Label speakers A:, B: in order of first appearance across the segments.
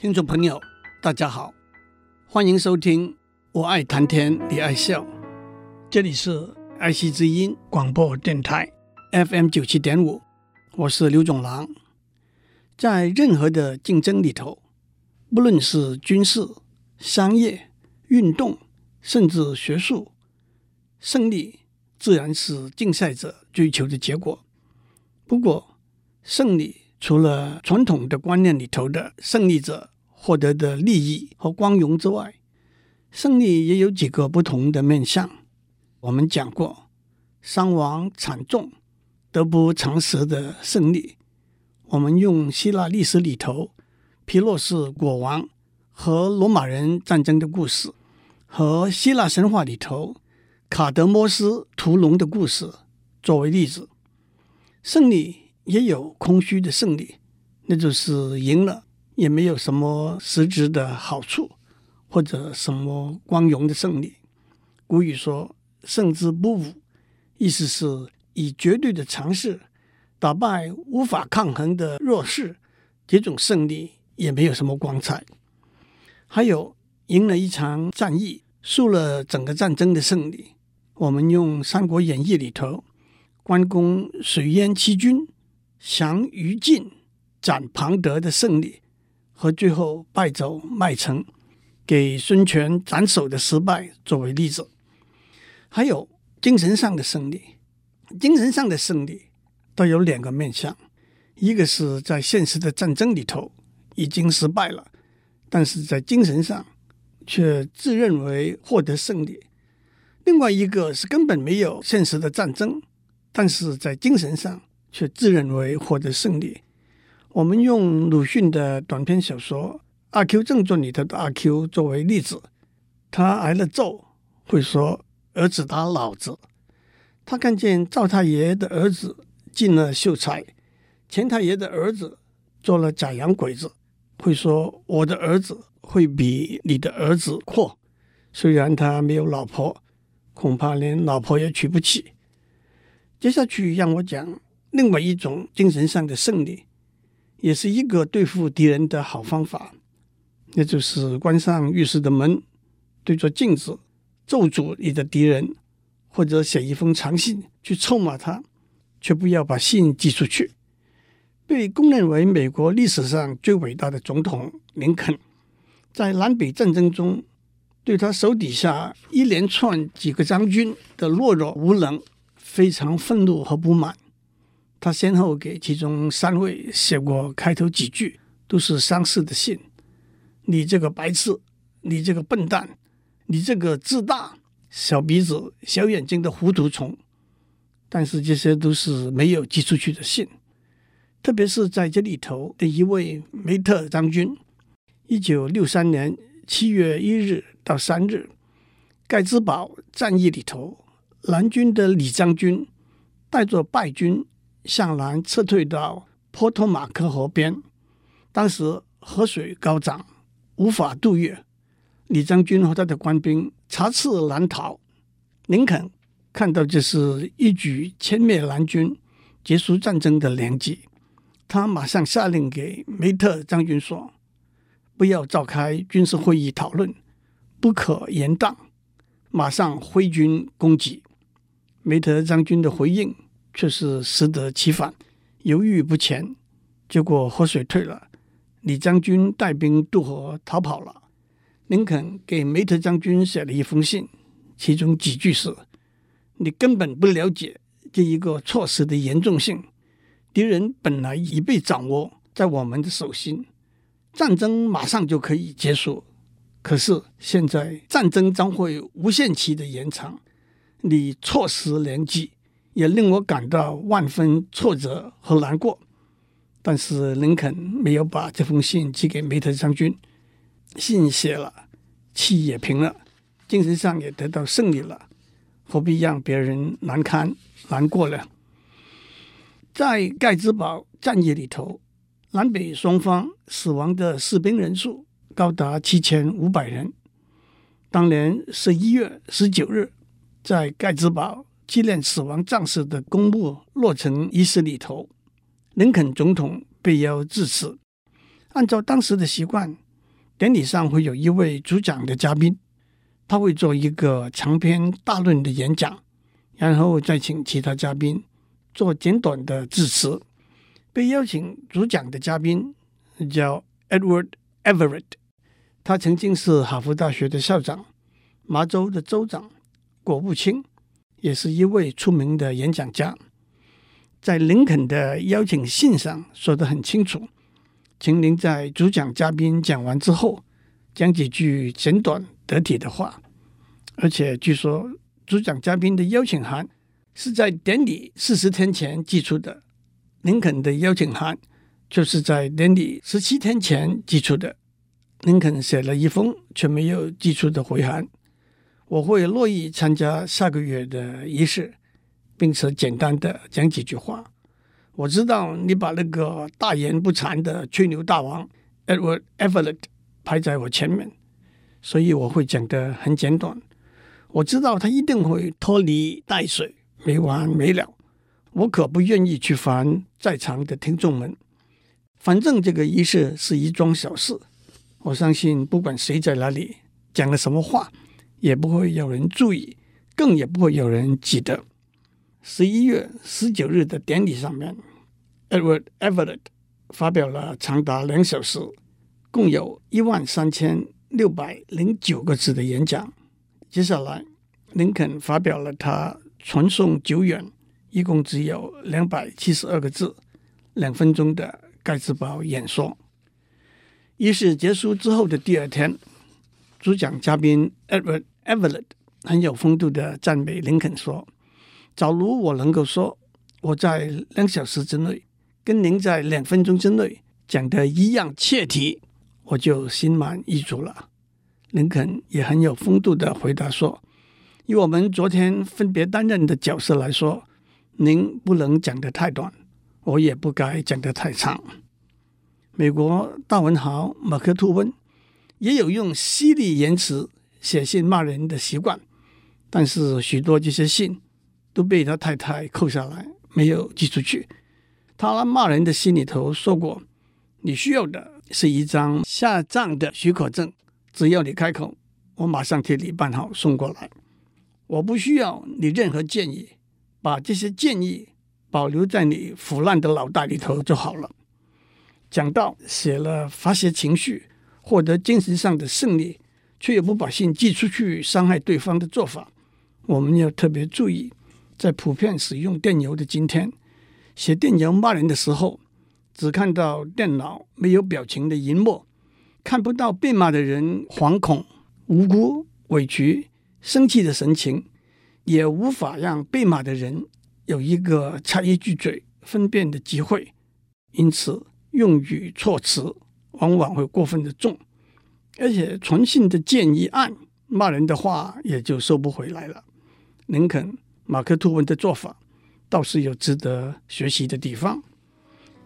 A: 听众朋友，大家好，欢迎收听《我爱谈天你爱笑》，这里是爱惜之音广播电台 FM 九七点五，我是刘总郎。在任何的竞争里头，不论是军事、商业、运动，甚至学术，胜利自然是竞赛者追求的结果。不过，胜利除了传统的观念里头的胜利者获得的利益和光荣之外，胜利也有几个不同的面向。我们讲过，伤亡惨重、得不偿失的胜利。我们用希腊历史里头皮洛士国王和罗马人战争的故事，和希腊神话里头卡德摩斯屠龙的故事作为例子。胜利也有空虚的胜利，那就是赢了。也没有什么实质的好处，或者什么光荣的胜利。古语说“胜之不武”，意思是以绝对的强势打败无法抗衡的弱势，这种胜利也没有什么光彩。还有赢了一场战役，输了整个战争的胜利。我们用《三国演义》里头，关公水淹七军、降于禁、斩庞德的胜利。和最后败走麦城，给孙权斩首的失败作为例子，还有精神上的胜利。精神上的胜利都有两个面向：一个是在现实的战争里头已经失败了，但是在精神上却自认为获得胜利；另外一个是根本没有现实的战争，但是在精神上却自认为获得胜利。我们用鲁迅的短篇小说《阿 Q 正传》里头的阿 Q 作为例子，他挨了揍，会说儿子打老子；他看见赵太爷的儿子进了秀才，钱太爷的儿子做了假洋鬼子，会说我的儿子会比你的儿子阔。虽然他没有老婆，恐怕连老婆也娶不起。接下去让我讲另外一种精神上的胜利。也是一个对付敌人的好方法，那就是关上浴室的门，对着镜子咒诅你的敌人，或者写一封长信去臭骂他，却不要把信寄出去。被公认为美国历史上最伟大的总统林肯，在南北战争中，对他手底下一连串几个将军的懦弱无能，非常愤怒和不满。他先后给其中三位写过开头几句都是相似的信：“你这个白痴，你这个笨蛋，你这个自大、小鼻子、小眼睛的糊涂虫。”但是这些都是没有寄出去的信。特别是在这里头的一位梅特将军，一九六三年七月一日到三日，盖茨堡战役里头，南军的李将军带着败军。向南撤退到波托马克河边，当时河水高涨，无法渡越。李将军和他的官兵插翅难逃。林肯看到这是一举歼灭南军、结束战争的良机，他马上下令给梅特将军说：“不要召开军事会议讨论，不可延宕，马上挥军攻击。”梅特将军的回应。却是适得其反，犹豫不前，结果河水退了，李将军带兵渡河逃跑了。林肯给梅特将军写了一封信，其中几句是：“你根本不了解这一个措施的严重性，敌人本来已被掌握在我们的手心，战争马上就可以结束，可是现在战争将会无限期的延长，你错失良机。”也令我感到万分挫折和难过，但是林肯没有把这封信寄给梅特将军。信写了，气也平了，精神上也得到胜利了，何必让别人难堪难过呢？在盖茨堡战役里头，南北双方死亡的士兵人数高达七千五百人。当年十一月十九日，在盖茨堡。纪念死亡战士的公墓落成仪式里头，林肯总统被邀致辞。按照当时的习惯，典礼上会有一位主讲的嘉宾，他会做一个长篇大论的演讲，然后再请其他嘉宾做简短的致辞。被邀请主讲的嘉宾叫 Edward Everett，他曾经是哈佛大学的校长、麻州的州长、国务卿，也是一位出名的演讲家。在林肯的邀请信上说得很清楚。请您在主讲嘉宾讲完之后，讲几句简短得体的话。而且据说主讲嘉宾的邀请函是在典礼四十天前寄出的，林肯的邀请函就是在典礼十七天前寄出的。林肯写了一封却没有寄出的回函。我会乐意参加下个月的仪式，并且简单的讲几句话。我知道你把那个大言不惭的吹牛大王 Edward Everett 排在我前面，所以我会讲得很简短。我知道他一定会拖泥带水，没完没了。我可不愿意去烦在场的听众们。反正这个仪式是一桩小事，我相信不管谁在哪里讲了什么话，也不会有人注意，更也不会有人记得。十一月十九日的典礼上面，Edward Everett 发表了长达两小时、共有一万三千六百零九个字的演讲。接下来，林肯发表了他传颂久远、一共只有两百七十二个字、两分钟的盖茨堡演说。仪式结束之后的第二天，主讲嘉宾 Edward Everett 很有风度的赞美林肯说。假如我能够说我在两小时之内跟您在两分钟之内讲的一样切题，我就心满意足了。林肯也很有风度的回答说：“以我们昨天分别担任的角色来说，您不能讲得太短，我也不该讲得太长。”美国大文豪马克吐温也有用犀利言辞写信骂人的习惯，但是许多这些信。都被他太太扣下来，没有寄出去。他骂人的信里头说过：“你需要的是一张下葬的许可证，只要你开口，我马上替你办好送过来。我不需要你任何建议，把这些建议保留在你腐烂的脑袋里头就好了。”讲到写了发泄情绪、获得精神上的胜利，却又不把信寄出去伤害对方的做法，我们要特别注意。在普遍使用电邮的今天，写电邮骂人的时候，只看到电脑没有表情的萤幕，看不到被骂的人惶恐、无辜、委屈、生气的神情，也无法让被骂的人有一个插一句嘴分辨的机会。因此，用语措辞往往会过分的重，而且传信的建议按骂人的话也就收不回来了。林肯。马克吐温的做法倒是有值得学习的地方，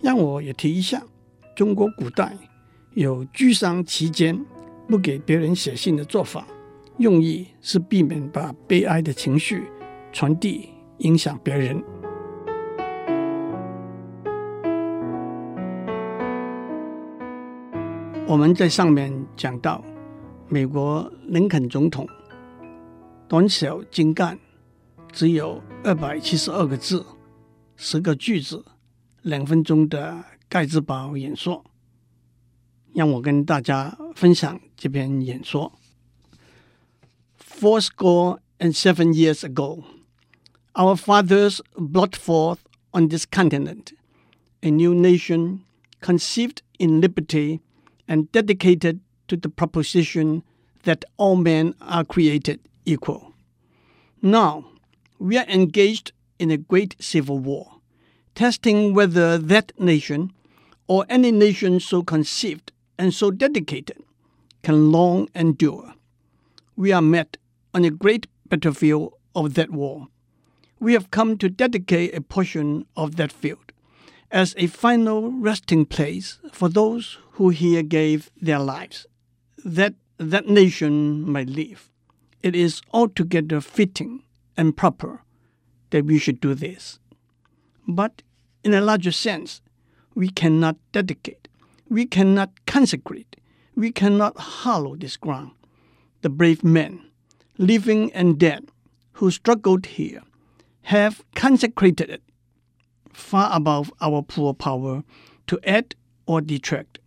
A: 让我也提一下：中国古代有居丧期间不给别人写信的做法，用意是避免把悲哀的情绪传递影响别人。我们在上面讲到，美国林肯总统短小精干。只有二百七十二个字，十个句子，两分钟的盖茨堡演说，让我跟大家分享这篇演说。Fourscore and seven years ago, our fathers brought forth on this continent a new nation conceived in liberty and dedicated to the proposition that all men are created equal. Now, We are engaged in a great civil war, testing whether that nation or any nation so conceived and so dedicated can long endure. We are met on a great battlefield of that war. We have come to dedicate a portion of that field as a final resting place for those who here gave their lives, that that nation might live. It is altogether fitting and proper that we should do this. But in a larger sense, we cannot dedicate, we cannot consecrate, We cannot hallow this ground. The brave men, living and dead, who struggled here, have consecrated it far above our poor power to add or detract.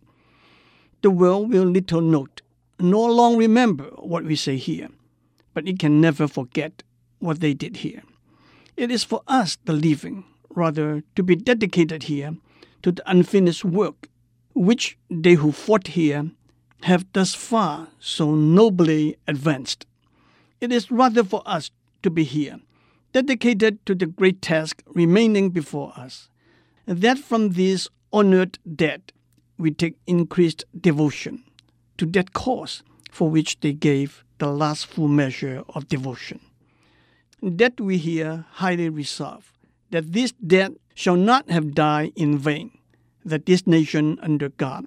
A: The world will little note, nor long remember what we say here, but it can never forget what they did here. It is for us, the living, rather, to be dedicated here to the unfinished work which they who fought here have thus far so nobly advanced. It is rather for us to be here, dedicated to the great task remaining before us, and that from these honored dead we take increased devotion to that cause for which they gave the last full measure of devotion. That we here highly resolve that this dead shall not have died in vain, that this nation under God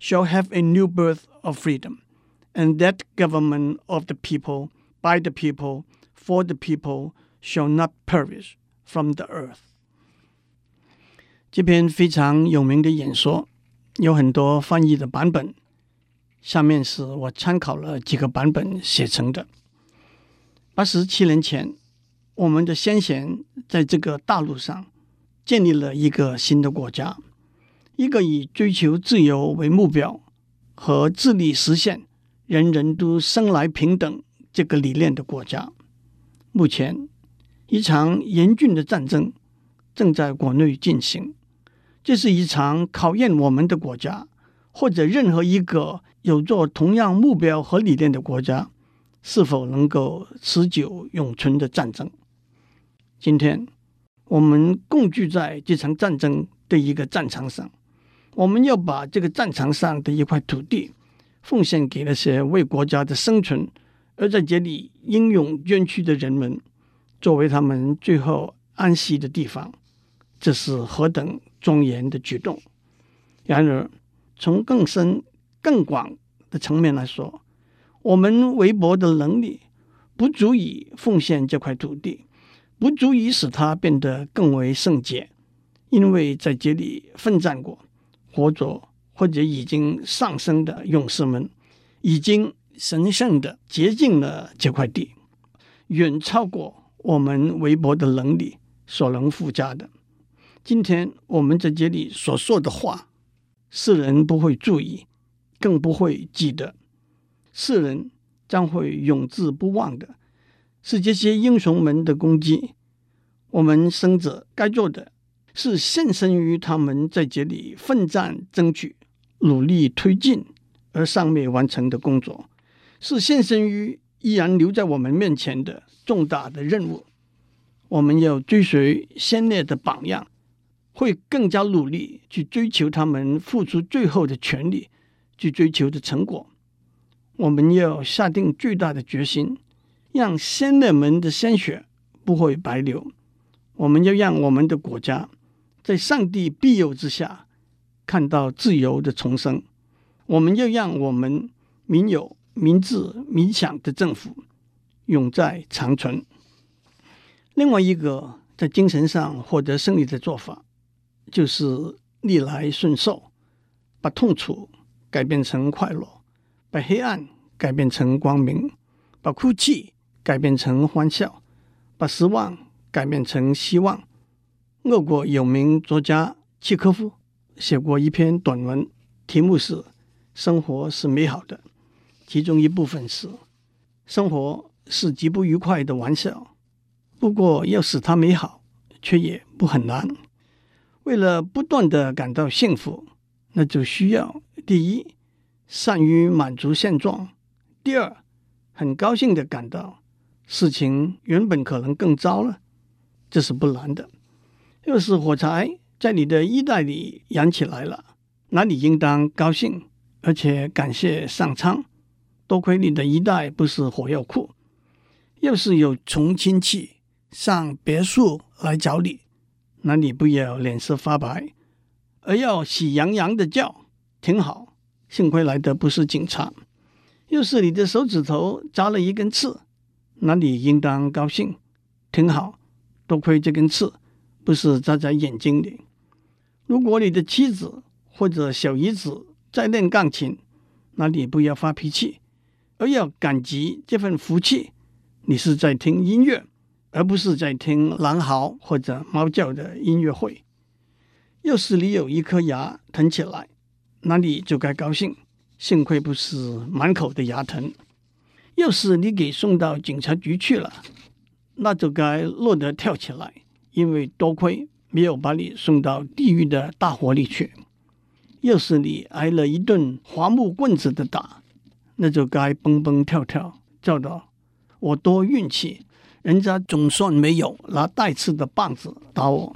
A: shall have a new birth of freedom, and that government of the people, by the people, for the people, shall not perish from the earth. 这篇非常有名的演说有很多翻译的版本， 下面是我参考了几个版本写成的。八十七年前，我们的先贤在这个大陆上建立了一个新的国家。一个以追求自由为目标和致力实现人人都生来平等这个理念的国家，目前一场严峻的战争正在国内进行。这是一场考验我们的国家，或者任何一个有着同样目标和理念的国家是否能够持久永存的战争。今天我们共聚在这场战争的一个战场上。我们要把这个战场上的一块土地奉献给那些为国家的生存而在这里英勇捐躯的人们，作为他们最后安息的地方，这是何等庄严的举动！然而，从更深、更广的层面来说，我们微薄的能力不足以奉献这块土地，不足以使它变得更为圣洁，因为在这里奋战过。活着或者已经上升的勇士们，已经神圣的洁净了这块地，远超过我们微薄的能力所能附加的。今天我们在这里所说的话，世人不会注意，更不会记得，世人将会永志不忘的，是这些英雄们的功绩。我们生者该做的。是献身于他们在这里奋战争取、努力推进而尚未完成的工作，是献身于依然留在我们面前的重大的任务。我们要追随先烈的榜样，会更加努力去追求他们付出最后的全力去追求的成果。我们要下定最大的决心，让先烈们的鲜血不会白流。我们要让我们的国家。在上帝庇佑之下，看到自由的重生。我们要让我们民有、民治、民享的政府永在长存。另外一个在精神上获得胜利的做法，就是逆来顺受，把痛楚改变成快乐，把黑暗改变成光明，把哭泣改变成欢笑，把失望改变成希望。俄国有名作家契诃夫写过一篇短文，题目是《生活是美好的》，其中一部分是：生活是极不愉快的玩笑，不过要使它美好，却也不很难。为了不断地感到幸福，那就需要第一，善于满足现状；第二，很高兴地感到事情原本可能更糟了，这是不难的。要是火柴在你的衣袋里燃起来了，那你应当高兴，而且感谢上苍。多亏你的衣袋不是火药库。要是有穷亲戚上别墅来找你，那你不要脸色发白，而要喜洋洋的叫，挺好。幸亏来的不是警察。要是你的手指头扎了一根刺，那你应当高兴，挺好。多亏这根刺。不是扎在眼睛里。如果你的妻子或者小姨子在练钢琴，那你不要发脾气，而要感激这份福气。你是在听音乐，而不是在听狼嚎或者猫叫的音乐会。要是你有一颗牙疼起来，那你就该高兴，幸亏不是满口的牙疼。要是你给送到警察局去了，那就该乐得跳起来，因为多亏没有把你送到地狱的大火里去。要是你挨了一顿樺木棍子的打，那就该蹦蹦跳跳，叫道：“我多运气，人家总算没有拿带刺的棒子打我。”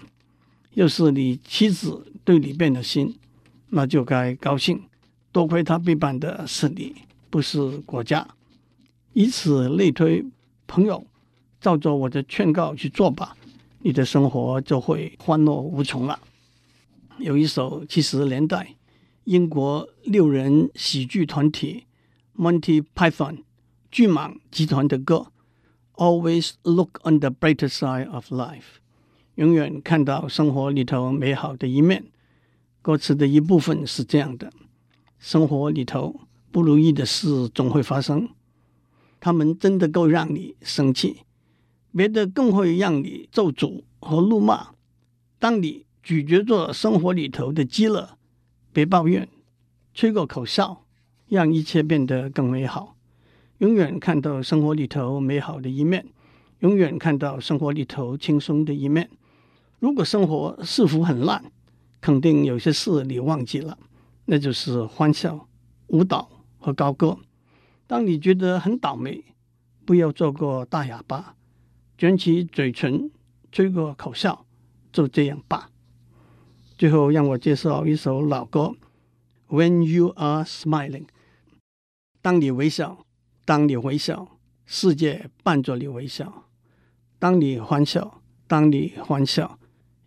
A: 要是你妻子对你变了心，那就该高兴，多亏他背叛的是你，不是国家。以此类推，朋友，照着我的劝告去做吧，你的生活就会欢乐无穷了。有一首七十年代英国六人喜剧团体 Monty Python 巨蟒集团的歌《Always Look on the Brighter Side of Life》，永远看到生活里头美好的一面。歌词的一部分是这样的：生活里头不如意的事总会发生。他们真的够让你生气，别的更会让你咒诅和怒骂。当你咀嚼着生活里头的饥饿，别抱怨，吹个口哨，让一切变得更美好。永远看到生活里头美好的一面，永远看到生活里头轻松的一面。如果生活似乎很烂，肯定有些事你忘记了，那就是欢笑、舞蹈和高歌。当你觉得很倒霉，不要做个大哑巴，卷起嘴唇，吹个口哨，就这样吧。最后，让我介绍一首老歌《When You Are Smiling》。当你微笑，当你微笑，世界伴着你微笑；当你欢笑，当你欢笑，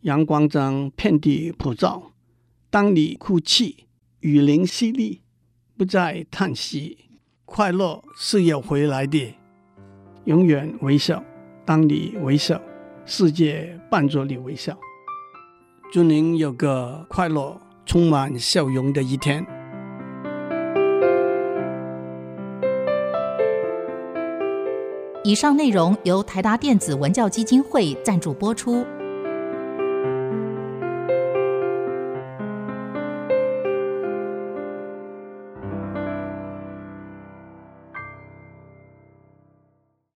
A: 阳光将遍地普照；当你哭泣，雨淋淅沥，不再叹息。快乐是要回来的，永远微笑。当你微笑，世界伴着你微笑。祝您有个快乐、充满笑容的一天。
B: 以上内容由台达电子文教基金会赞助播出。